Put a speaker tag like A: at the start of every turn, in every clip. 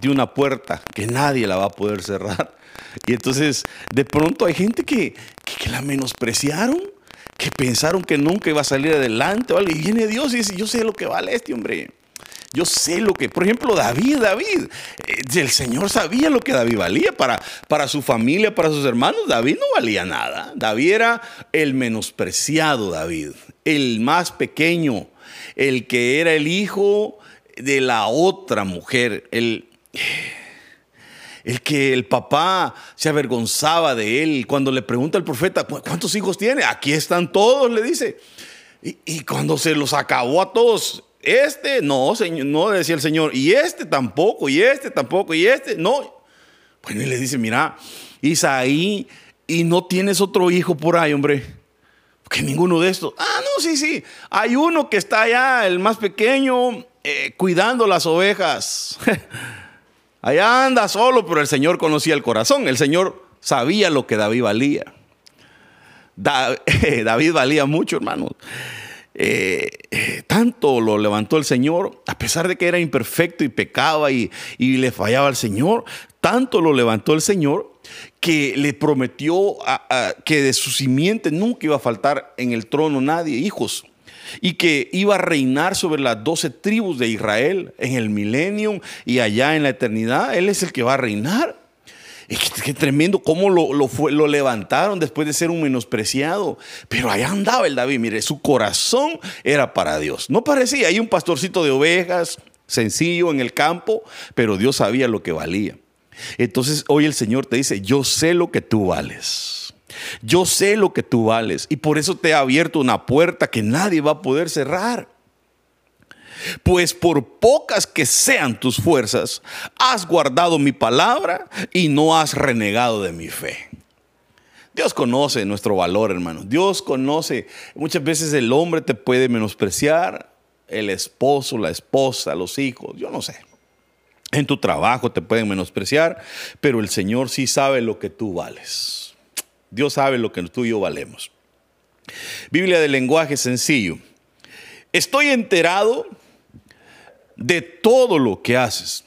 A: prometió una puerta que nadie la va a poder cerrar. Y entonces, de pronto hay gente que, que, la menospreciaron, que pensaron que nunca iba a salir adelante. ¿vale? Y viene Dios y dice, yo sé lo que vale este hombre. Yo sé lo que, por ejemplo, David, David, eh, el Señor sabía lo que David valía para, para su familia, para sus hermanos. David no valía nada. David era el menospreciado David, el más pequeño, el que era el hijo de la otra mujer, el, el que el papá se avergonzaba de él. Cuando le pregunta al profeta, ¿cuántos hijos tiene? Aquí están todos, le dice. Y, cuando se los acabó a todos, este no, señor, no decía el Señor, y este tampoco, y este tampoco, y este no. Bueno, y le dice, mira, Isaí, y no tienes otro hijo por ahí, hombre. Que ninguno de estos. Ah, no, sí, sí. Hay uno que está allá, el más pequeño, eh, cuidando las ovejas. allá anda solo, pero el Señor conocía el corazón. El Señor sabía lo que David valía. David valía mucho, hermanos. Eh, eh, tanto lo levantó el Señor, a pesar de que era imperfecto y pecaba y, le fallaba al Señor, tanto lo levantó el Señor que le prometió que de su simiente nunca iba a faltar en el trono nadie, hijos, y que iba a reinar sobre las doce tribus de Israel en el milenio y allá en la eternidad. Él es el que va a reinar. Qué, tremendo cómo lo, lo, levantaron después de ser un menospreciado. Pero allá andaba el David, mire, su corazón era para Dios. No parecía, hay un pastorcito de ovejas, sencillo en el campo, pero Dios sabía lo que valía. Entonces hoy el Señor te dice, yo sé lo que tú vales. Yo sé lo que tú vales y por eso te he abierto una puerta que nadie va a poder cerrar. Pues por pocas que sean tus fuerzas, has guardado mi palabra y no has renegado de mi fe. Dios conoce nuestro valor, hermano. Dios conoce. Muchas veces el hombre te puede menospreciar, el esposo, la esposa, los hijos, yo no sé. En tu trabajo te pueden menospreciar, pero el Señor sí sabe lo que tú vales. Dios sabe lo que tú y yo valemos. Biblia de lenguaje sencillo. Estoy enterado de todo lo que haces.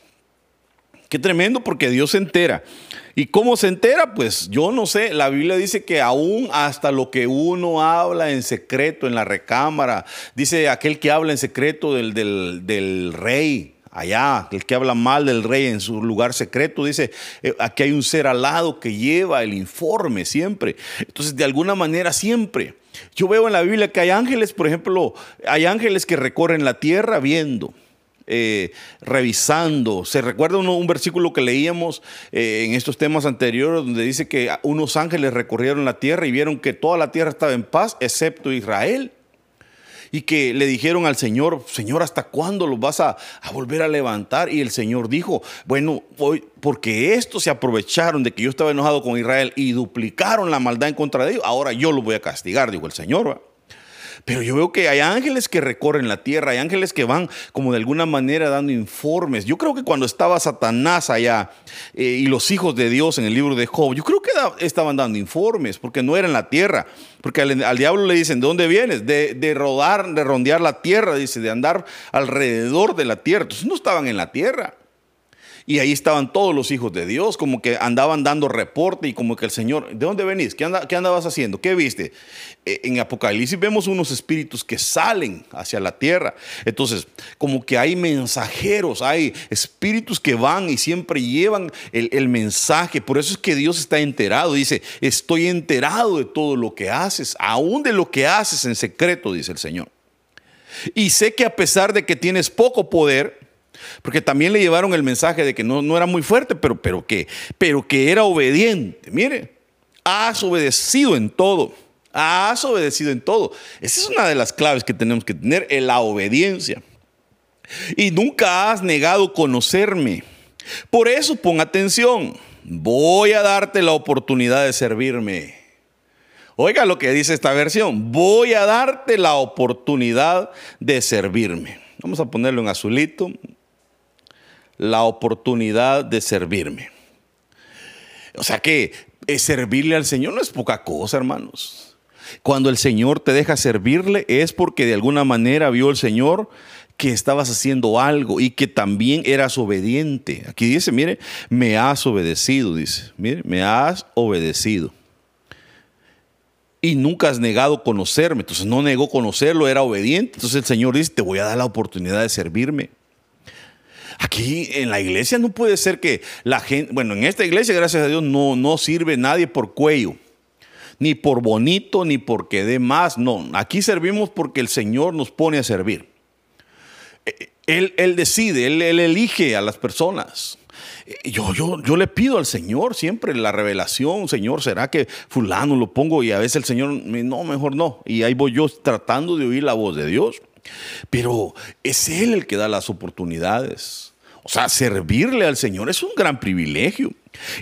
A: Qué tremendo porque Dios se entera. ¿Y cómo se entera? Pues yo no sé. La Biblia dice que aún hasta lo que uno habla en secreto en la recámara, dice aquel que habla en secreto del, del, rey, allá, el que habla mal del rey en su lugar secreto, dice, eh, aquí hay un ser alado que lleva el informe siempre. Entonces, de alguna manera, siempre. Yo veo en la Biblia que hay ángeles, por ejemplo, hay ángeles que recorren la tierra viendo. Eh, revisando. Se recuerda un versículo que leíamos eh, en estos temas anteriores donde dice que unos ángeles recorrieron la tierra y vieron que toda la tierra estaba en paz, excepto Israel. Y que le dijeron al Señor, Señor, ¿hasta cuándo los vas a, volver a levantar? Y el Señor dijo, bueno, hoy, porque estos se aprovecharon de que yo estaba enojado con Israel y duplicaron la maldad en contra de ellos, ahora yo los voy a castigar, dijo el Señor. Pero yo veo que hay ángeles que recorren la tierra, hay ángeles que van como de alguna manera dando informes. Yo creo que cuando estaba Satanás allá eh, y los hijos de Dios en el libro de Job, yo creo que estaban dando informes porque no era en la tierra. Porque al, diablo le dicen, ¿de dónde vienes? De, de, rodar, de rondear la tierra, dice, de andar alrededor de la tierra. Entonces no estaban en la tierra. Y ahí estaban todos los hijos de Dios, como que andaban dando reporte y como que el Señor, ¿de dónde venís? ¿Qué, anda, qué andabas haciendo? ¿Qué viste? Eh, en Apocalipsis vemos unos espíritus que salen hacia la tierra. Entonces, como que hay mensajeros, hay espíritus que van y siempre llevan el, el mensaje. Por eso es que Dios está enterado. Dice, estoy enterado de todo lo que haces, aún de lo que haces en secreto, dice el Señor. Y sé que a pesar de que tienes poco poder, porque también le llevaron el mensaje de que no, no era muy fuerte, pero, pero, que, pero que era obediente. Mire, has obedecido en todo. Has obedecido en todo. Esa es una de las claves que tenemos que tener, en la obediencia. Y nunca has negado conocerme. Por eso pon atención. Voy a darte la oportunidad de servirme. Oiga lo que dice esta versión. Voy a darte la oportunidad de servirme. Vamos a ponerlo en azulito la oportunidad de servirme. O sea que eh, servirle al Señor no es poca cosa, hermanos. Cuando el Señor te deja servirle es porque de alguna manera vio el Señor que estabas haciendo algo y que también eras obediente. Aquí dice, mire, me has obedecido, dice, mire, me has obedecido. Y nunca has negado conocerme. Entonces no negó conocerlo, era obediente. Entonces el Señor dice, te voy a dar la oportunidad de servirme. Aquí en la iglesia no puede ser que la gente, bueno, en esta iglesia, gracias a Dios, no, no sirve nadie por cuello ni por bonito, ni porque dé más. No, aquí servimos porque el Señor nos pone a servir. E, él, él decide, él, elige a las personas. Yo, yo, yo le pido al Señor siempre la revelación, Señor, ¿será que fulano lo pongo? Y a veces el Señor no, mejor no. Y ahí voy yo tratando de oír la voz de Dios. Pero es Él el que da las oportunidades. O sea, servirle al Señor es un gran privilegio.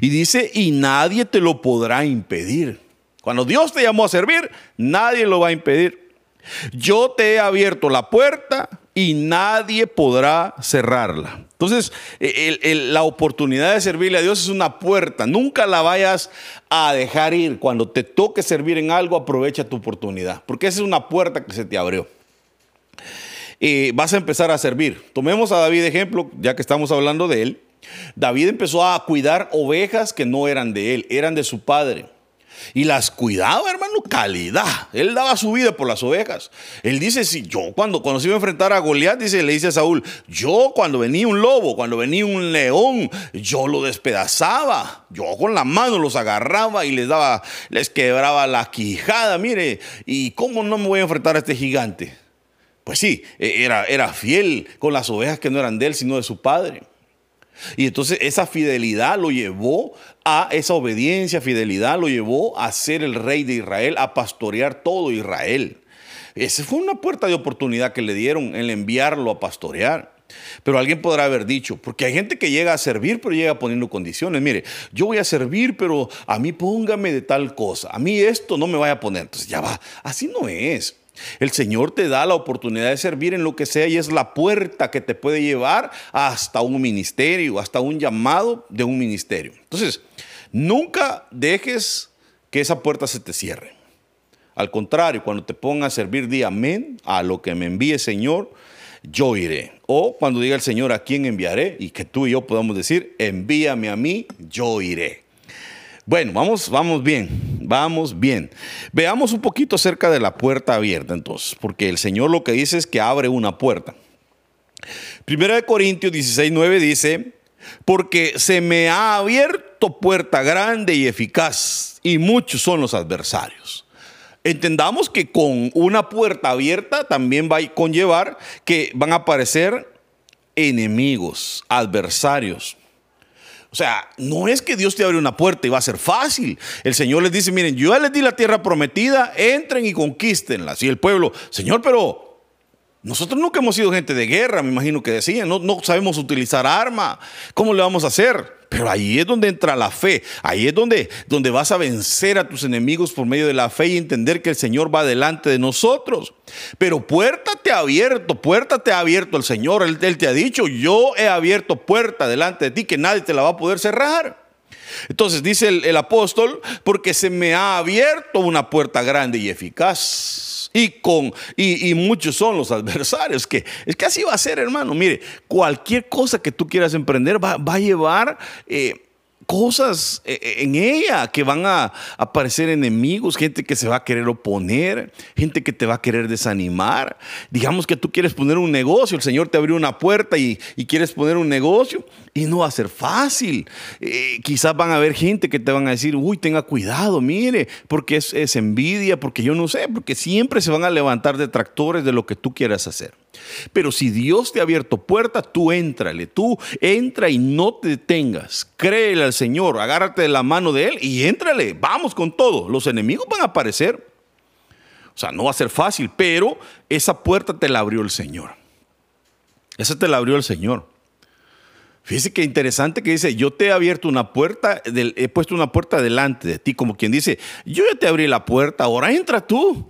A: Y dice, y nadie te lo podrá impedir. Cuando Dios te llamó a servir, nadie lo va a impedir. Yo te he abierto la puerta y nadie podrá cerrarla. Entonces, la oportunidad de servirle a Dios es una puerta. Nunca la vayas a dejar ir. Cuando te toque servir en algo, aprovecha tu oportunidad, porque esa es una puerta que se te abrió. Y vas a empezar a servir. Tomemos a David ejemplo, ya que estamos hablando de él. David empezó a cuidar ovejas que no eran de él, eran de su padre. Y las cuidaba, hermano, calidad. Él daba su vida por las ovejas. Él dice, si yo cuando, cuando se iba a enfrentar a Goliat, dice, le dice a Saúl, yo cuando venía un lobo, cuando venía un león, yo lo despedazaba. Yo con la mano los agarraba y les daba, les quebraba la quijada. Mire, ¿y cómo no me voy a enfrentar a este gigante? Pues sí, e, era, era fiel con las ovejas que no eran de él, sino de su padre. Y entonces esa fidelidad lo llevó a esa obediencia, fidelidad lo llevó a ser el rey de Israel, a pastorear todo Israel. Esa fue una puerta de oportunidad que le dieron el enviarlo a pastorear. Pero alguien podrá haber dicho, porque hay gente que llega a servir, pero llega poniendo condiciones. Mire, yo voy a servir, pero a mí póngame de tal cosa. A mí esto no me vaya a poner. Entonces ya va. Así no es. El Señor te da la oportunidad de servir en lo que sea y es la puerta que te puede llevar hasta un ministerio, hasta un llamado de un ministerio. Entonces, nunca dejes que esa puerta se te cierre. Al contrario, cuando te ponga a servir, di amén a lo que me envíe Señor, yo iré. O cuando diga el Señor a quién enviaré y que tú y yo podamos decir, envíame a mí, yo iré. Bueno, vamos, vamos bien, vamos bien. Veamos un poquito acerca de la puerta abierta entonces, porque el Señor lo que dice es que abre una puerta. Primera de Corintios 16, 9 dice, porque se me ha abierto puerta grande y eficaz, y muchos son los adversarios. Entendamos que con una puerta abierta también va a conllevar que van a aparecer enemigos, adversarios. O sea, no es que Dios te abre una puerta y va a ser fácil. El Señor les dice, miren, yo les di la tierra prometida, entren y conquístenla. Y el pueblo, Señor, pero nosotros nunca hemos sido gente de guerra, me imagino que decían, no, no sabemos utilizar arma. ¿Cómo le vamos a hacer? Pero ahí es donde entra la fe. Ahí es donde, donde vas a vencer a tus enemigos por medio de la fe y entender que el Señor va delante de nosotros. Pero puerta te ha abierto, puerta te ha abierto el Señor. Él, te ha dicho, yo he abierto puerta delante de ti que nadie te la va a poder cerrar. Entonces dice el apóstol, porque se me ha abierto una puerta grande y eficaz y, con, y, muchos son los adversarios. Que, es que así va a ser, hermano. Mire, cualquier cosa que tú quieras emprender va, va a llevar eh, cosas eh, eh, en ella que van a aparecer enemigos, gente que se va a querer oponer, gente que te va a querer desanimar. Digamos que tú quieres poner un negocio, el Señor te abrió una puerta y, quieres poner un negocio y no va a ser fácil. Eh, quizás van a haber gente que te van a decir, uy, tenga cuidado, mire, porque es, es envidia, porque yo no sé, porque siempre se van a levantar detractores de lo que tú quieras hacer. Pero si Dios te ha abierto puerta, tú éntrale, tú entra y no te detengas. Créele al Señor, agárrate de la mano de Él y éntrale. Vamos con todo. Los enemigos van a aparecer. O sea, no va a ser fácil, pero esa puerta te la abrió el Señor. Esa te la abrió el Señor. Fíjese qué interesante que dice, yo te he abierto una puerta, he puesto una puerta delante de ti, como quien dice, yo ya te abrí la puerta, ahora entra tú.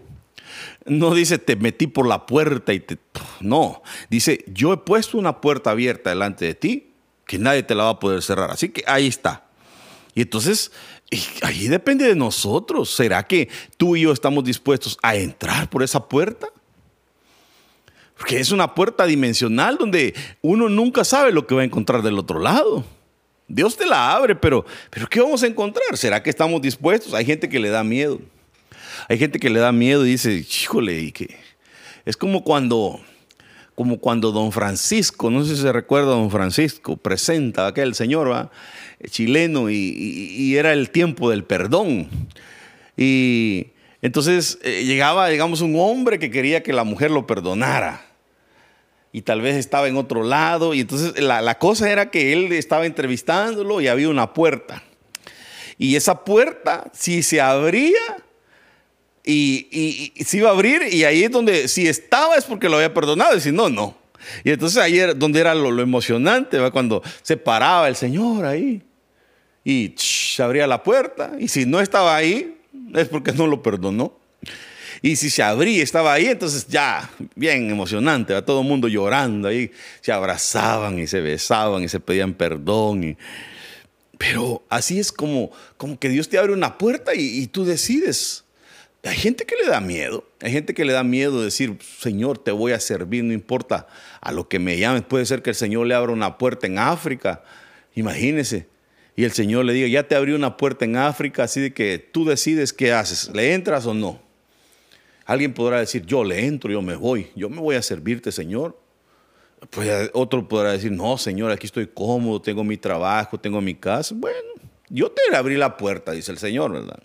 A: No dice, te metí por la puerta y te... No, dice, yo he puesto una puerta abierta delante de ti que nadie te la va a poder cerrar. Así que ahí está. Y entonces, ahí depende de nosotros. ¿Será que tú y yo estamos dispuestos a entrar por esa puerta? Porque es una puerta dimensional donde uno nunca sabe lo que va a encontrar del otro lado. Dios te la abre, pero, pero ¿qué vamos a encontrar? ¿Será que estamos dispuestos? Hay gente que le da miedo. Hay gente que le da miedo y dice, híjole, y que es como cuando, como cuando don Francisco, no sé si se recuerda, don Francisco presenta aquel señor ¿va? chileno y, era el tiempo del perdón. Y entonces eh, llegaba, digamos, un hombre que quería que la mujer lo perdonara. Y tal vez estaba en otro lado. Y entonces la, la cosa era que él estaba entrevistándolo y había una puerta. Y esa puerta, si se abría, y, y, se iba a abrir y ahí es donde, si estaba es porque lo había perdonado, y si no, no. Y entonces ahí era donde era lo, emocionante, cuando se paraba el Señor ahí y se abría la puerta y si no estaba ahí es porque no lo perdonó. Y si se abría, estaba ahí, entonces ya, bien emocionante, va todo el mundo llorando ahí, se abrazaban y se besaban y se pedían perdón. pero así es como, como que Dios te abre una puerta y, y tú decides hay gente que le da miedo, hay gente que le da miedo decir, Señor, te voy a servir, no importa a lo que me llames. Puede ser que el Señor le abra una puerta en África, imagínese. Y el Señor le diga, ya te abrió una puerta en África, así de que tú decides qué haces, ¿le entras o no? Alguien podrá decir, yo le entro, yo me voy, yo me voy a servirte, Señor. Pues otro podrá decir, no, Señor, aquí estoy cómodo, tengo mi trabajo, tengo mi casa. Bueno, yo te abrí la puerta, dice el Señor, ¿verdad?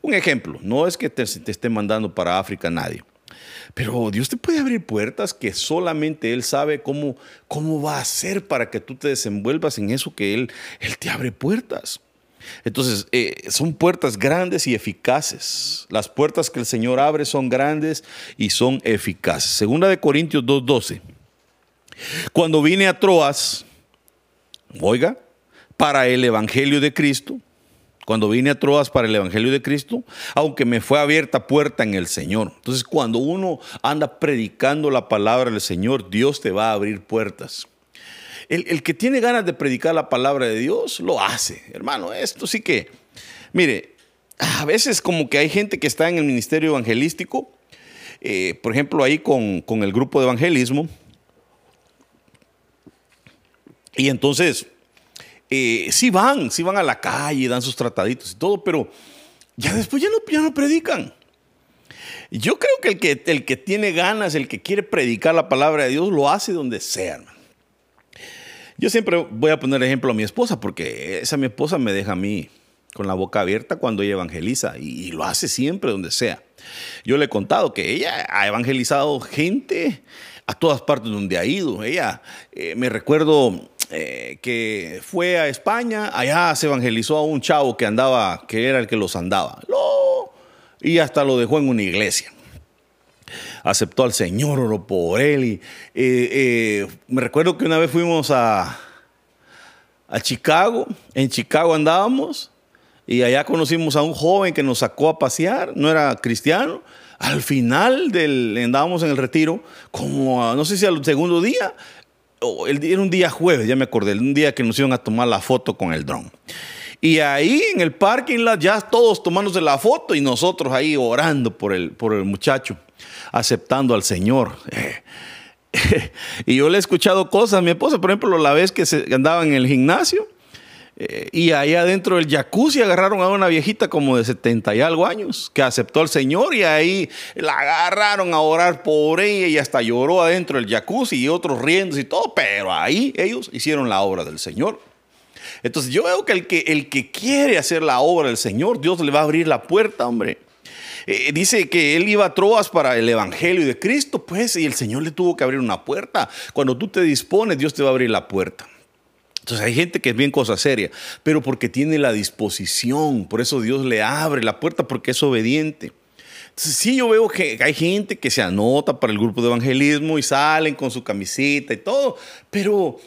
A: Un ejemplo, no es que te, esté mandando para África nadie, pero Dios te puede abrir puertas que solamente Él sabe cómo, cómo va a hacer para que tú te desenvuelvas en eso que Él, él te abre puertas. Entonces, eh, son puertas grandes y eficaces. Las puertas que el Señor abre son grandes y son eficaces. Segunda de Corintios 2.12. Cuando vine a Troas, oiga, para el Evangelio de Cristo, cuando vine a Troas para el Evangelio de Cristo, aunque me fue abierta puerta en el Señor. Entonces, cuando uno anda predicando la palabra del Señor, Dios te va a abrir puertas. El, que tiene ganas de predicar la palabra de Dios, lo hace. Hermano, esto sí que, mire, a veces como que hay gente que está en el ministerio evangelístico, eh, por ejemplo, ahí con, con el grupo de evangelismo, y entonces eh, sí van, sí van a la calle, dan sus trataditos y todo, pero ya después ya no, ya no predican. Yo creo que el, que el que tiene ganas, el que quiere predicar la palabra de Dios, lo hace donde sea. Yo siempre voy a poner ejemplo a mi esposa, porque esa mi esposa me deja a mí con la boca abierta cuando ella evangeliza y, lo hace siempre donde sea. Yo le he contado que ella ha evangelizado gente a todas partes donde ha ido. Ella, eh, me recuerdo eh, que fue a España, allá se evangelizó a un chavo que andaba, que era el que los andaba. y hasta lo dejó en una iglesia. Aceptó al Señor, oró por él. Y, eh, eh, me recuerdo que una vez fuimos a, a Chicago, en Chicago andábamos, y allá conocimos a un joven que nos sacó a pasear, no era cristiano. Al final del, andábamos en el retiro, como no sé si al segundo día, era un día jueves, ya me acordé, un día que nos iban a tomar la foto con el dron. Y ahí en el parking lot ya todos tomándose la foto y nosotros ahí orando por el, por el muchacho, aceptando al Señor. y yo le he escuchado cosas a mi esposa, por ejemplo, la vez que se andaba en el gimnasio y ahí adentro del jacuzzi agarraron a una viejita como de 70 y algo años que aceptó al Señor y ahí la agarraron a orar por ella y hasta lloró adentro del jacuzzi y otros riendo y todo, pero ahí ellos hicieron la obra del Señor. Entonces yo veo que el que, el que quiere hacer la obra del Señor, Dios le va a abrir la puerta, hombre. Eh, dice que él iba a Troas para el Evangelio de Cristo, pues, y el Señor le tuvo que abrir una puerta. Cuando tú te dispones, Dios te va a abrir la puerta. Entonces hay gente que es bien cosa seria, pero porque tiene la disposición, por eso Dios le abre la puerta porque es obediente. Entonces sí, yo veo que hay gente que se anota para el grupo de evangelismo y salen con su camiseta y todo, pero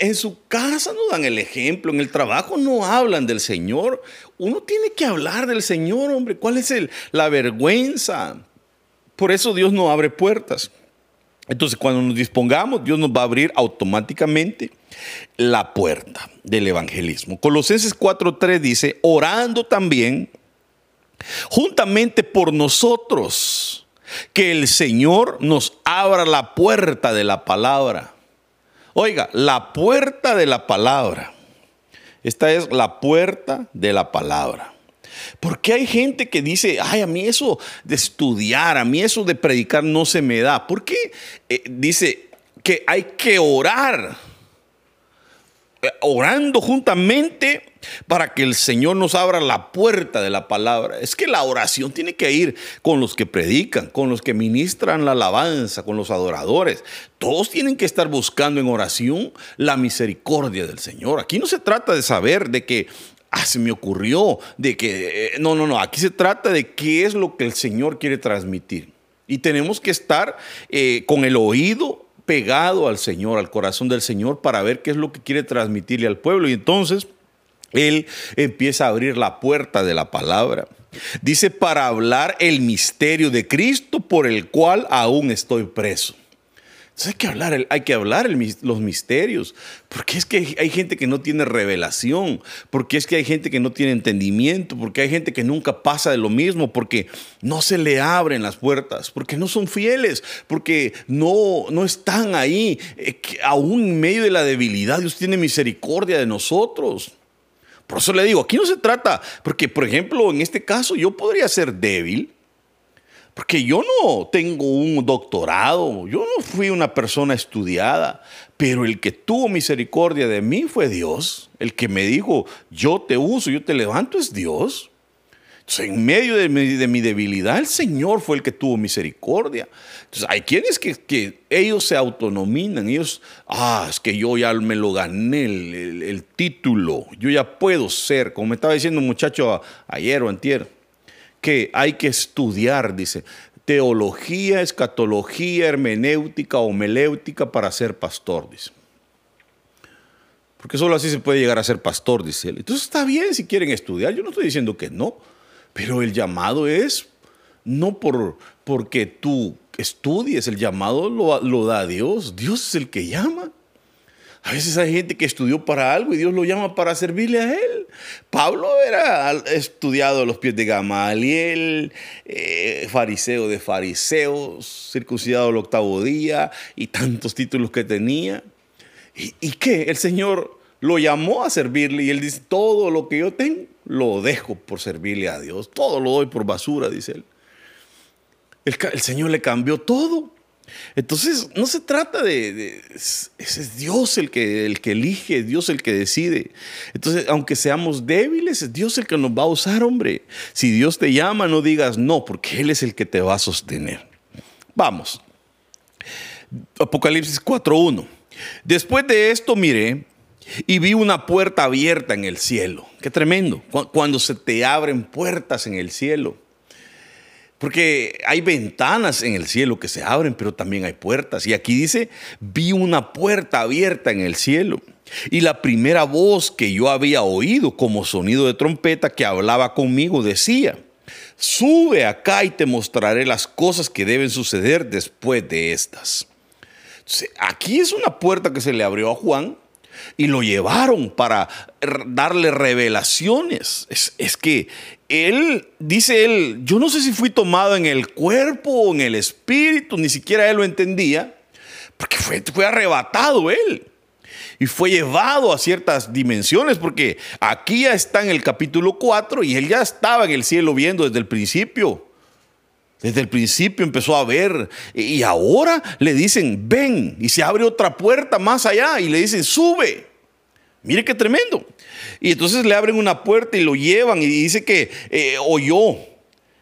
A: en su casa no dan el ejemplo, en el trabajo no hablan del Señor. Uno tiene que hablar del Señor, hombre. ¿Cuál es el, la vergüenza? Por eso Dios no abre puertas. Entonces, cuando nos dispongamos, Dios nos va a abrir automáticamente la puerta del evangelismo. Colosenses 4:3 dice, orando también juntamente por nosotros, que el Señor nos abra la puerta de la palabra. Oiga, la puerta de la palabra. Esta es la puerta de la palabra. Porque hay gente que dice, ay, a mí eso de estudiar, a mí eso de predicar no se me da. ¿Por qué eh, dice que hay que orar? Eh, orando juntamente para que el Señor nos abra la puerta de la palabra. Es que la oración tiene que ir con los que predican, con los que ministran la alabanza, con los adoradores. Todos tienen que estar buscando en oración la misericordia del Señor. Aquí no se trata de saber de que ah, se me ocurrió, de que, eh, no, no, no, aquí se trata de qué es lo que el Señor quiere transmitir. Y tenemos que estar eh, con el oído pegado al Señor, al corazón del Señor, para ver qué es lo que quiere transmitirle al pueblo. Y entonces Él empieza a abrir la puerta de la palabra. Dice, para hablar el misterio de Cristo por el cual aún estoy preso hay que hablar, hay que hablar los misterios, porque es que hay gente que no tiene revelación, porque es que hay gente que no tiene entendimiento, porque hay gente que nunca pasa de lo mismo, porque no se le abren las puertas, porque no son fieles, porque no, no están ahí, eh, aún en medio de la debilidad, Dios tiene misericordia de nosotros. Por eso le digo, aquí no se trata, porque por ejemplo, en este caso yo podría ser débil, porque yo no tengo un doctorado, yo no fui una persona estudiada, pero el que tuvo misericordia de mí fue Dios. El que me dijo, yo te uso, yo te levanto es Dios. Entonces, en medio de mi, debilidad, el Señor fue el que tuvo misericordia. Entonces, hay quienes que, ellos se autonominan, ellos, ah, es que yo ya me lo gané el, título, yo ya puedo ser, como me estaba diciendo un muchacho ayer o antier, que hay que estudiar, dice, teología, escatología, hermenéutica, homeléutica para ser pastor, dice. Porque solo así se puede llegar a ser pastor, dice él. Entonces está bien si quieren estudiar, yo no estoy diciendo que no, pero el llamado es no por, porque tú estudies, el llamado lo, lo da Dios, Dios es el que llama. A veces hay gente que estudió para algo y Dios lo llama para servirle a Él. Pablo era estudiado a los pies de Gamaliel, eh, fariseo de fariseos, circuncidado el octavo día y tantos títulos que tenía. ¿Y, ¿Y qué? El Señor lo llamó a servirle y Él dice, todo lo que yo tengo lo dejo por servirle a Dios. Todo lo doy por basura, dice Él. El, el Señor le cambió todo. Entonces, no se trata de, ese es Dios el que, el que elige, Dios el que decide. Entonces, aunque seamos débiles, es Dios el que nos va a usar, hombre. Si Dios te llama, no digas no, porque Él es el que te va a sostener. Vamos. Apocalipsis 4.1. Después de esto miré y vi una puerta abierta en el cielo. Qué tremendo. Cuando se te abren puertas en el cielo. Porque hay ventanas en el cielo que se abren, pero también hay puertas. Y aquí dice, vi una puerta abierta en el cielo. Y la primera voz que yo había oído como sonido de trompeta que hablaba conmigo decía, sube acá y te mostraré las cosas que deben suceder después de estas. aquí es una puerta que se le abrió a Juan y lo llevaron para darle revelaciones. Es, que él, dice él, yo no sé si fui tomado en el cuerpo o en el espíritu, ni siquiera él lo entendía, porque fue, fue arrebatado él y fue llevado a ciertas dimensiones, porque aquí ya está en el capítulo 4 y él ya estaba en el cielo viendo desde el principio. Desde el principio empezó a ver y ahora le dicen, ven, y se abre otra puerta más allá y le dicen, sube. Mire qué tremendo. Y entonces le abren una puerta y lo llevan y dice que eh, oyó,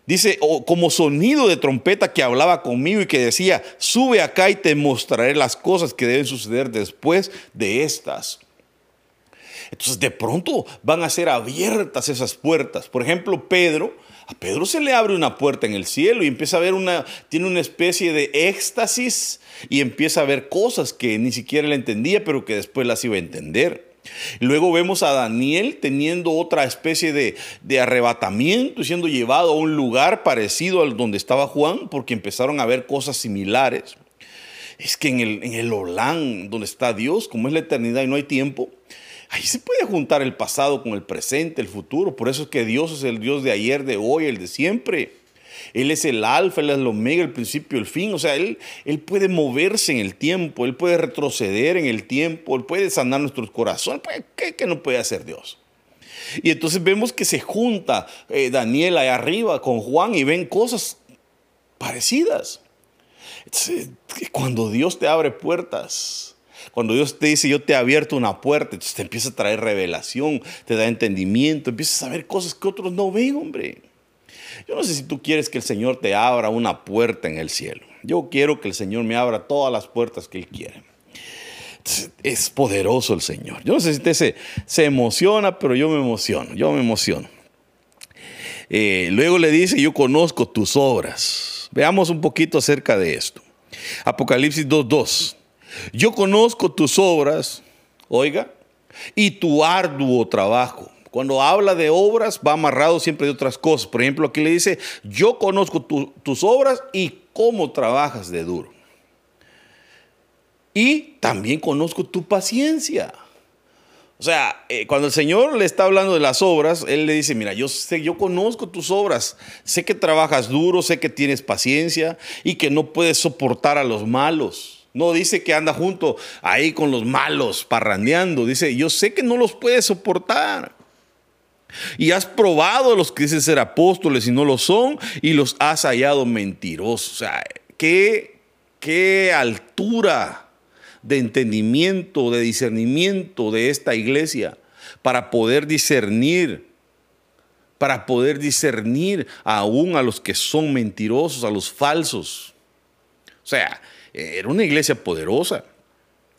A: dice, como sonido de trompeta que hablaba conmigo y que decía, sube acá y te mostraré las cosas que deben suceder después de estas. Entonces de pronto van a ser abiertas esas puertas. Por ejemplo, Pedro a Pedro se le abre una puerta en el cielo y empieza a ver una, tiene una especie de éxtasis y empieza a ver cosas que ni siquiera le entendía, pero que después las iba a entender. Luego vemos a Daniel teniendo otra especie de, de, arrebatamiento siendo llevado a un lugar parecido al donde estaba Juan, porque empezaron a ver cosas similares. Es que en el, en el donde está Dios, como es la eternidad y no hay tiempo, Ahí se puede juntar el pasado con el presente, el futuro. Por eso es que Dios es el Dios de ayer, de hoy, el de siempre. Él es el alfa, Él es el omega, el principio, el fin. O sea, Él, él puede moverse en el tiempo, Él puede retroceder en el tiempo, Él puede sanar nuestros corazones. ¿Qué, no puede hacer Dios? Y entonces vemos que se junta eh, Daniel ahí arriba con Juan y ven cosas parecidas. cuando Dios te abre puertas, cuando Dios te dice, yo te he abierto una puerta, entonces te empieza a traer revelación, te da entendimiento, empiezas a ver cosas que otros no ven, hombre. Yo no sé si tú quieres que el Señor te abra una puerta en el cielo. Yo quiero que el Señor me abra todas las puertas que Él quiere. Es poderoso el Señor. Yo no sé si usted se, se emociona, pero yo me emociono, yo me emociono. Eh, luego le dice, yo conozco tus obras. Veamos un poquito acerca de esto. Apocalipsis 2.2. Yo conozco tus obras, oiga, y tu arduo trabajo. Cuando habla de obras, va amarrado siempre de otras cosas. Por ejemplo, aquí le dice, yo conozco tus obras y cómo trabajas de duro. Y también conozco tu paciencia. O sea, eh, cuando el Señor le está hablando de las obras, Él le dice, mira, yo sé, yo conozco tus obras, sé que trabajas duro, sé que tienes paciencia y que no puedes soportar a los malos. No dice que anda junto ahí con los malos, parrandeando. Dice, yo sé que no los puedes soportar. Y has probado a los que dicen ser apóstoles y no lo son, y los has hallado mentirosos. O sea, qué, qué altura de entendimiento, de discernimiento de esta iglesia para poder discernir, para poder discernir aún a los que son mentirosos, a los falsos. O sea, era una iglesia poderosa.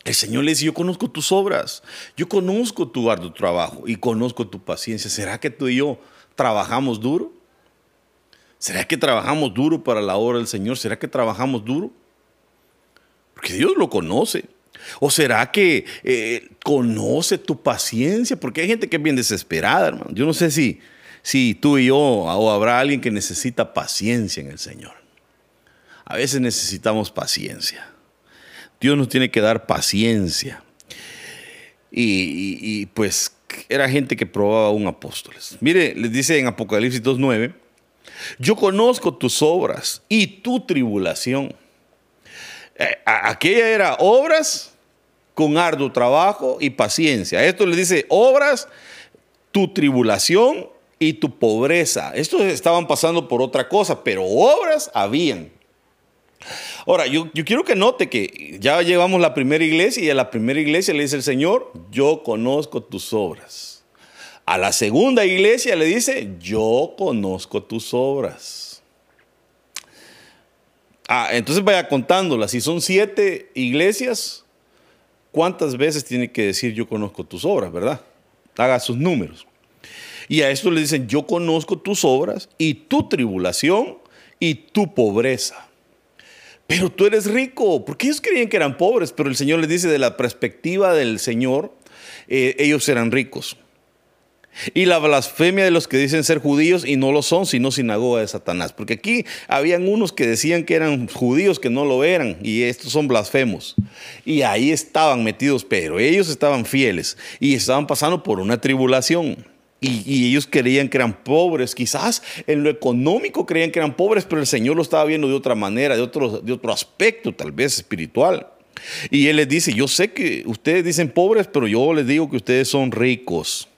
A: El Señor le dice, yo conozco tus obras, yo conozco tu arduo trabajo y conozco tu paciencia. ¿Será que tú y yo trabajamos duro? ¿Será que trabajamos duro para la obra del Señor? ¿Será que trabajamos duro? Porque Dios lo conoce. ¿O será que eh, conoce tu paciencia? Porque hay gente que es bien desesperada, hermano. Yo no sé si, si tú y yo o habrá alguien que necesita paciencia en el Señor. A veces necesitamos paciencia. Dios nos tiene que dar paciencia. Y, pues era gente que probaba un apóstoles. Mire, les dice en Apocalipsis 2.9, yo conozco tus obras y tu tribulación. Eh, aquella era obras con arduo trabajo y paciencia. Esto le dice obras, tu tribulación y tu pobreza. Estos estaban pasando por otra cosa, pero obras habían. Ahora, yo, quiero que note que ya llevamos la primera iglesia y a la primera iglesia le dice el Señor, yo conozco tus obras. A la segunda iglesia le dice, yo conozco tus obras. Ah, entonces vaya contándolas. Si son siete iglesias, ¿cuántas veces tiene que decir yo conozco tus obras, verdad? Haga sus números. Y a esto le dicen, yo conozco tus obras y tu tribulación y tu pobreza pero tú eres rico, porque ellos creían que eran pobres, pero el Señor les dice de la perspectiva del Señor, eh, ellos eran ricos. Y la blasfemia de los que dicen ser judíos y no lo son, sino sinagoga de Satanás. Porque aquí habían unos que decían que eran judíos que no lo eran, y estos son blasfemos. Y ahí estaban metidos, pero ellos estaban fieles y estaban pasando por una tribulación. Y, ellos creían que eran pobres, quizás en lo económico creían que eran pobres, pero el Señor lo estaba viendo de otra manera, de otro, de otro aspecto tal vez espiritual. Y Él les dice, yo sé que ustedes dicen pobres, pero yo les digo que ustedes son ricos.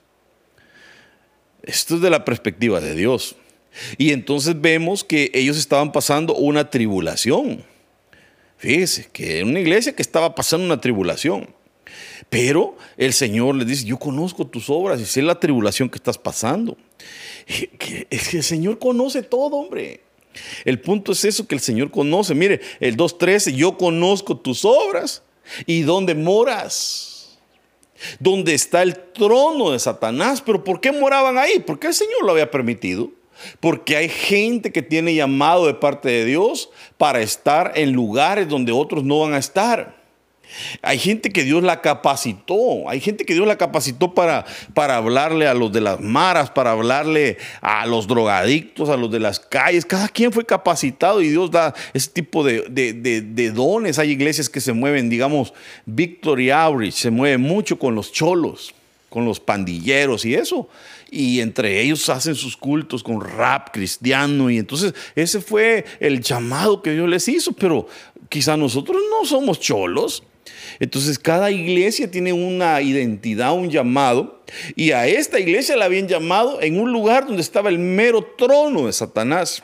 A: Esto es de la perspectiva de Dios. Y entonces vemos que ellos estaban pasando una tribulación. Fíjese, que en una iglesia que estaba pasando una tribulación. Pero el Señor le dice, yo conozco tus obras y sé la tribulación que estás pasando. Es que el Señor conoce todo, hombre. El punto es eso que el Señor conoce. Mire, el 2.13, yo conozco tus obras y dónde moras. Donde está el trono de Satanás. Pero ¿por qué moraban ahí? Porque el Señor lo había permitido. Porque hay gente que tiene llamado de parte de Dios para estar en lugares donde otros no van a estar. Hay gente que Dios la capacitó, hay gente que Dios la capacitó para, para hablarle a los de las maras, para hablarle a los drogadictos, a los de las calles. Cada quien fue capacitado y Dios da ese tipo de, dones. Hay iglesias que se mueven, digamos, Victory Outreach se mueve mucho con los cholos. con los pandilleros y eso. Y entre ellos hacen sus cultos con rap cristiano. Y entonces ese fue el llamado que Dios les hizo. Pero quizá nosotros no somos cholos. Entonces cada iglesia tiene una identidad, un llamado. Y a esta iglesia la habían llamado en un lugar donde estaba el mero trono de Satanás.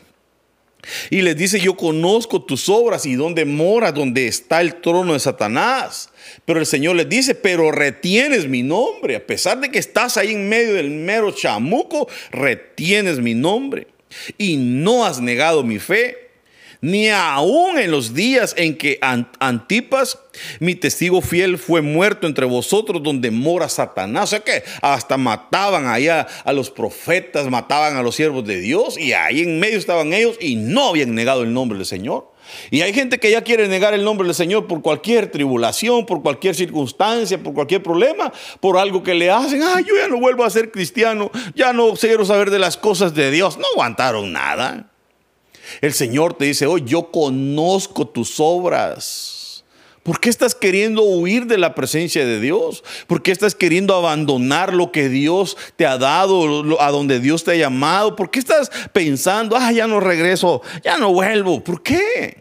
A: Y les dice, yo conozco tus obras y dónde mora, donde está el trono de Satanás. Pero el Señor les dice, pero retienes mi nombre. A pesar de que estás ahí en medio del mero chamuco, retienes mi nombre. Y no has negado mi fe ni aún en los días en que Antipas, mi testigo fiel, fue muerto entre vosotros donde mora Satanás. O sea que hasta mataban allá a los profetas, mataban a los siervos de Dios y ahí en medio estaban ellos y no habían negado el nombre del Señor. Y hay gente que ya quiere negar el nombre del Señor por cualquier tribulación, por cualquier circunstancia, por cualquier problema, por algo que le hacen. Ah, yo ya no vuelvo a ser cristiano, ya no quiero saber de las cosas de Dios. No aguantaron nada. El Señor te dice, hoy yo conozco tus obras. ¿Por qué estás queriendo huir de la presencia de Dios? ¿Por qué estás queriendo abandonar lo que Dios te ha dado, a donde Dios te ha llamado? ¿Por qué estás pensando, ah, ya no regreso, ya no vuelvo? ¿Por qué?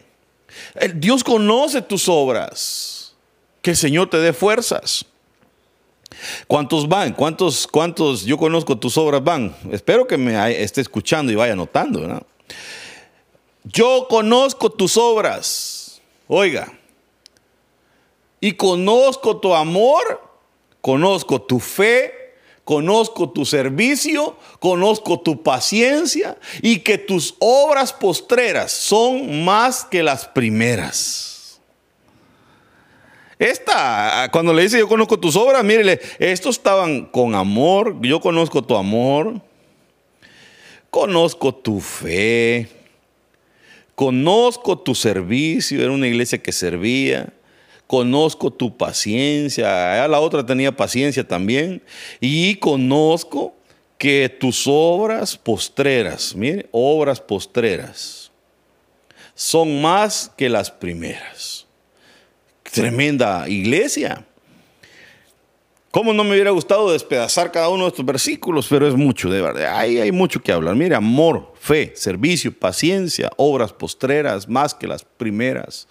A: Dios conoce tus obras. Que el Señor te dé fuerzas. ¿Cuántos van? ¿Cuántos, cuántos yo conozco tus obras van? Espero que me esté escuchando y vaya notando, ¿no? Yo conozco tus obras. Oiga. Y conozco tu amor, conozco tu fe, conozco tu servicio, conozco tu paciencia y que tus obras postreras son más que las primeras. Esta, cuando le dice yo conozco tus obras, mírele, estos estaban con amor, yo conozco tu amor, conozco tu fe, Conozco tu servicio, era una iglesia que servía. Conozco tu paciencia, la otra tenía paciencia también. Y conozco que tus obras postreras, mire, obras postreras, son más que las primeras. Tremenda iglesia. ¿Cómo no me hubiera gustado despedazar cada uno de estos versículos? Pero es mucho, de verdad. Ahí hay mucho que hablar. Mire, amor, fe, servicio, paciencia, obras postreras, más que las primeras.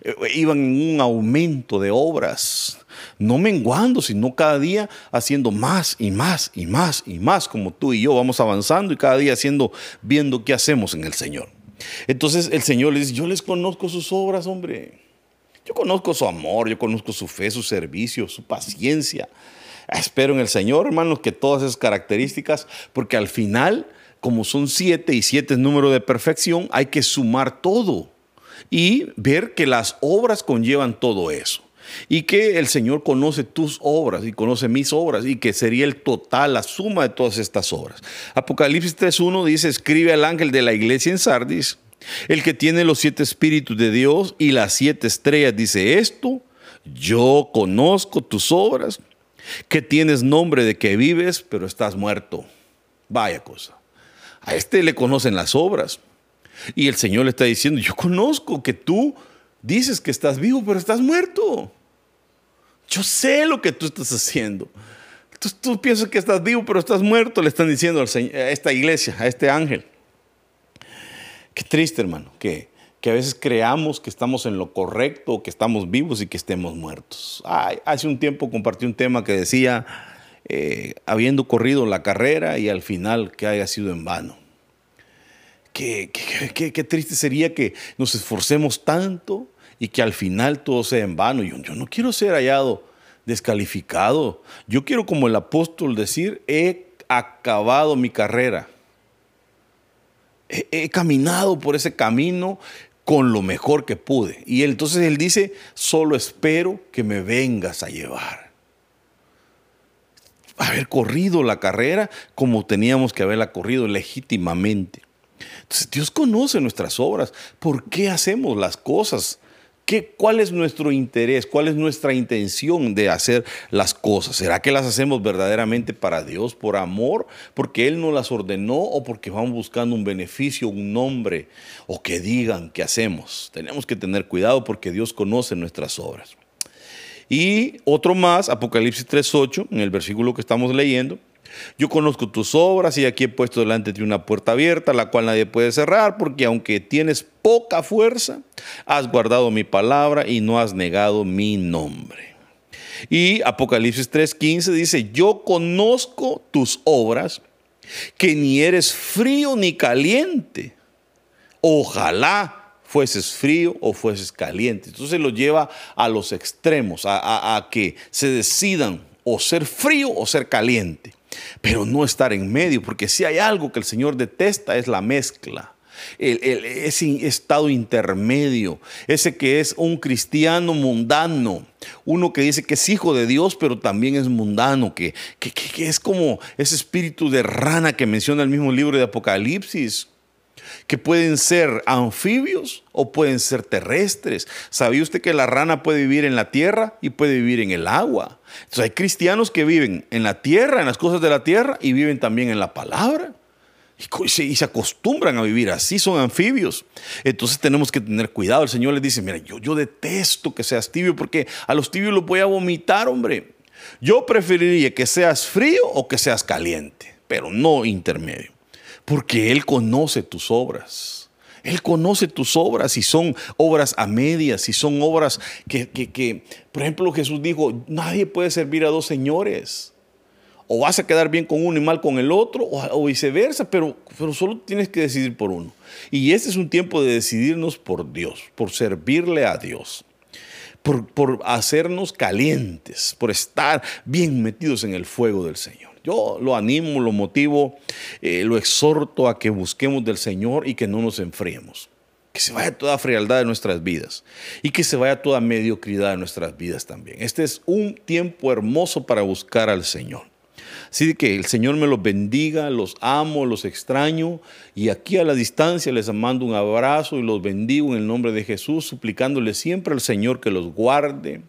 A: Eh, iban en un aumento de obras, no menguando, sino cada día haciendo más y más y más y más, como tú y yo vamos avanzando y cada día haciendo, viendo qué hacemos en el Señor. Entonces el Señor les dice, yo les conozco sus obras, hombre. Yo conozco su amor, yo conozco su fe, su servicio, su paciencia. Espero en el Señor, hermanos, que todas esas características, porque al final, como son siete y siete es número de perfección, hay que sumar todo y ver que las obras conllevan todo eso. Y que el Señor conoce tus obras y conoce mis obras y que sería el total, la suma de todas estas obras. Apocalipsis 3.1 dice, escribe al ángel de la iglesia en Sardis, el que tiene los siete espíritus de Dios y las siete estrellas dice esto, yo conozco tus obras, que tienes nombre de que vives, pero estás muerto. Vaya cosa. A este le conocen las obras. Y el Señor le está diciendo, yo conozco que tú dices que estás vivo, pero estás muerto. Yo sé lo que tú estás haciendo. Tú, tú piensas que estás vivo, pero estás muerto, le están diciendo a esta iglesia, a este ángel. Qué triste, hermano, que, que a veces creamos que estamos en lo correcto, que estamos vivos y que estemos muertos. hace un tiempo compartí un tema que decía, eh, habiendo corrido la carrera y al final que haya sido en vano. Qué, qué, triste sería que nos esforcemos tanto y que al final todo sea en vano. Yo, yo no quiero ser hallado descalificado. Yo quiero, como el apóstol, decir, he acabado mi carrera he, caminado por ese camino con lo mejor que pude. Y entonces él dice, solo espero que me vengas a llevar. Haber corrido la carrera como teníamos que haberla corrido legítimamente. Entonces Dios conoce nuestras obras. ¿Por qué hacemos las cosas? ¿Qué, ¿Cuál es nuestro interés? ¿Cuál es nuestra intención de hacer las cosas? ¿Será que las hacemos verdaderamente para Dios, por amor, porque Él nos las ordenó o porque vamos buscando un beneficio, un nombre o que digan que hacemos? Tenemos que tener cuidado porque Dios conoce nuestras obras. Y otro más, Apocalipsis 3.8, en el versículo que estamos leyendo. Yo conozco tus obras y aquí he puesto delante de ti una puerta abierta, la cual nadie puede cerrar, porque aunque tienes poca fuerza, has guardado mi palabra y no has negado mi nombre. Y Apocalipsis 3:15 dice, yo conozco tus obras, que ni eres frío ni caliente. Ojalá fueses frío o fueses caliente. Entonces lo lleva a los extremos, a, a que se decidan o ser frío o ser caliente pero no estar en medio, porque si hay algo que el Señor detesta es la mezcla. ese estado intermedio, ese que es un cristiano mundano, uno que dice que es hijo de Dios, pero también es mundano, que, que es como ese espíritu de rana que menciona el mismo libro de Apocalipsis, que pueden ser anfibios o pueden ser terrestres. ¿Sabía usted que la rana puede vivir en la tierra y puede vivir en el agua? Entonces hay cristianos que viven en la tierra, en las cosas de la tierra y viven también en la palabra. Y se, acostumbran a vivir así, son anfibios. Entonces tenemos que tener cuidado. El Señor les dice, mira, yo, yo detesto que seas tibio porque a los tibios los voy a vomitar, hombre. Yo preferiría que seas frío o que seas caliente, pero no intermedio. Porque Él conoce tus obras. Él conoce tus obras y son obras a medias, y son obras que, por ejemplo, Jesús dijo, nadie puede servir a dos señores. O vas a quedar bien con uno y mal con el otro, o, viceversa, pero, pero solo tienes que decidir por uno. Y este es un tiempo de decidirnos por Dios, por servirle a Dios. Por, por hacernos calientes, por estar bien metidos en el fuego del Señor. Yo lo animo, lo motivo, eh, lo exhorto a que busquemos del Señor y que no nos enfriemos. Que se vaya toda frialdad de nuestras vidas y que se vaya toda mediocridad de nuestras vidas también. Este es un tiempo hermoso para buscar al Señor. Así que el Señor me los bendiga, los amo, los extraño y aquí a la distancia les mando un abrazo y los bendigo en el nombre de Jesús, suplicándole siempre al Señor que los guarde,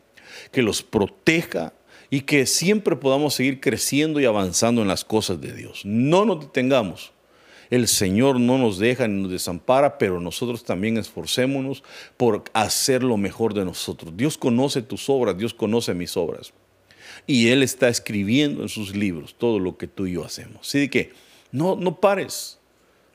A: que los proteja y que siempre podamos seguir creciendo y avanzando en las cosas de Dios. No nos detengamos. El Señor no nos deja ni nos desampara, pero nosotros también esforcémonos por hacer lo mejor de nosotros. Dios conoce tus obras, Dios conoce mis obras. Y Él está escribiendo en sus libros todo lo que tú y yo hacemos. Así que no, no pares.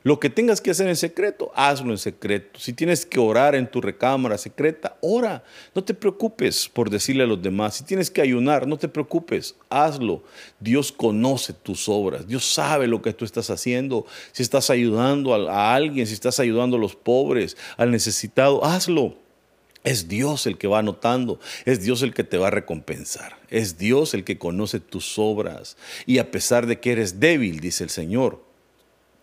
A: Lo que tengas que hacer en secreto, hazlo en secreto. Si tienes que orar en tu recámara secreta, ora. No te preocupes por decirle a los demás. Si tienes que ayunar, no te preocupes, hazlo. Dios conoce tus obras. Dios sabe lo que tú estás haciendo. Si estás ayudando a, alguien, si estás ayudando a los pobres, al necesitado, hazlo. Es Dios el que va anotando, es Dios el que te va a recompensar, es Dios el que conoce tus obras. Y a pesar de que eres débil, dice el Señor,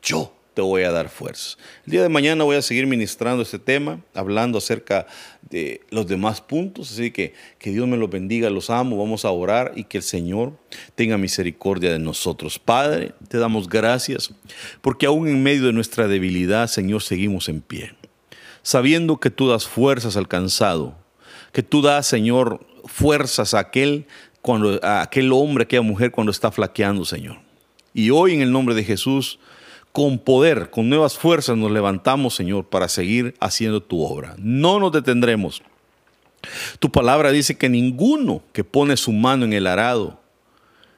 A: yo te voy a dar fuerza. El día de mañana voy a seguir ministrando este tema, hablando acerca de los demás puntos, así que que Dios me los bendiga, los amo, vamos a orar y que el Señor tenga misericordia de nosotros. Padre, te damos gracias porque aún en medio de nuestra debilidad, Señor, seguimos en pie, sabiendo que tú das fuerzas al cansado, que tú das, Señor, fuerzas a aquel, cuando, a aquel hombre, a aquella mujer cuando está flaqueando, Señor. Y hoy en el nombre de Jesús, con poder, con nuevas fuerzas nos levantamos, Señor, para seguir haciendo tu obra. No nos detendremos. Tu palabra dice que ninguno que pone su mano en el arado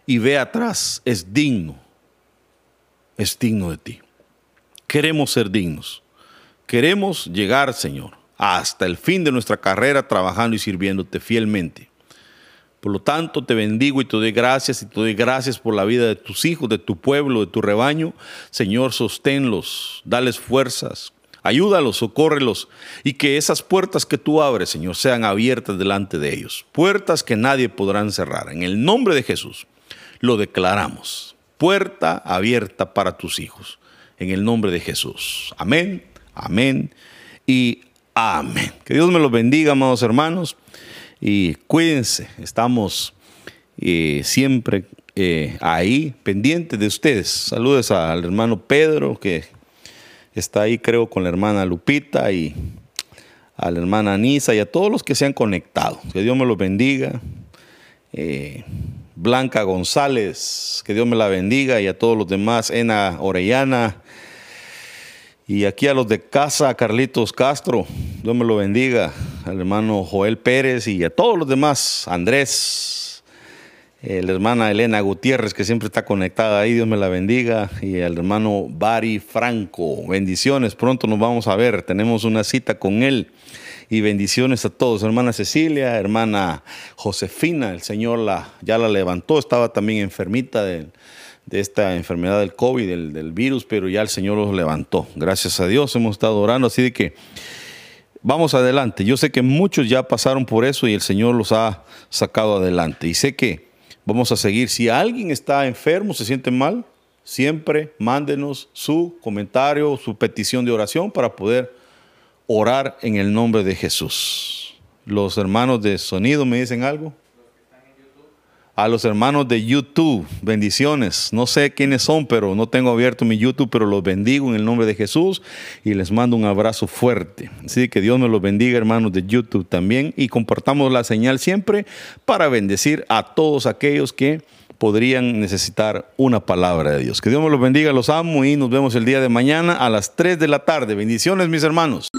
A: y ve atrás es digno, es digno de ti. Queremos ser dignos. Queremos llegar, Señor, hasta el fin de nuestra carrera trabajando y sirviéndote fielmente. Por lo tanto, te bendigo y te doy gracias y te doy gracias por la vida de tus hijos, de tu pueblo, de tu rebaño. Señor, sosténlos, dales fuerzas, ayúdalos, socórrelos y que esas puertas que tú abres, Señor, sean abiertas delante de ellos. Puertas que nadie podrán cerrar. En el nombre de Jesús lo declaramos. Puerta abierta para tus hijos. En el nombre de Jesús. Amén, amén y amén. Que Dios me los bendiga, amados hermanos. Y cuídense, estamos eh, siempre eh, ahí pendientes de ustedes. Saludos al hermano Pedro, que está ahí creo con la hermana Lupita y a la hermana Anisa y a todos los que se han conectado. Que Dios me los bendiga. Eh, Blanca González, que Dios me la bendiga y a todos los demás, Ena Orellana. Y aquí a los de casa, Carlitos Castro, Dios me lo bendiga al hermano Joel Pérez y a todos los demás, Andrés, eh, la hermana Elena Gutiérrez, que siempre está conectada ahí, Dios me la bendiga, y al hermano Bari Franco. Bendiciones, pronto nos vamos a ver, tenemos una cita con él. Y bendiciones a todos, hermana Cecilia, hermana Josefina, el Señor la, ya la levantó, estaba también enfermita de, de esta enfermedad del COVID, del, del virus, pero ya el Señor los levantó. Gracias a Dios hemos estado orando, así de que vamos adelante. Yo sé que muchos ya pasaron por eso y el Señor los ha sacado adelante. Y sé que vamos a seguir. Si alguien está enfermo, se siente mal, siempre mándenos su comentario, su petición de oración para poder orar en el nombre de Jesús. Los hermanos de sonido me dicen algo a los hermanos de YouTube, bendiciones. No sé quiénes son, pero no tengo abierto mi YouTube, pero los bendigo en el nombre de Jesús y les mando un abrazo fuerte. Así que Dios me los bendiga, hermanos de YouTube también, y compartamos la señal siempre para bendecir a todos aquellos que podrían necesitar una palabra de Dios. Que Dios me los bendiga, los amo y nos vemos el día de mañana a las 3 de la tarde. Bendiciones, mis hermanos.